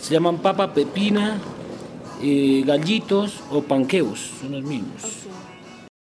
Se llaman papa, pepina, eh, gallitos o panqueos, son los mismos.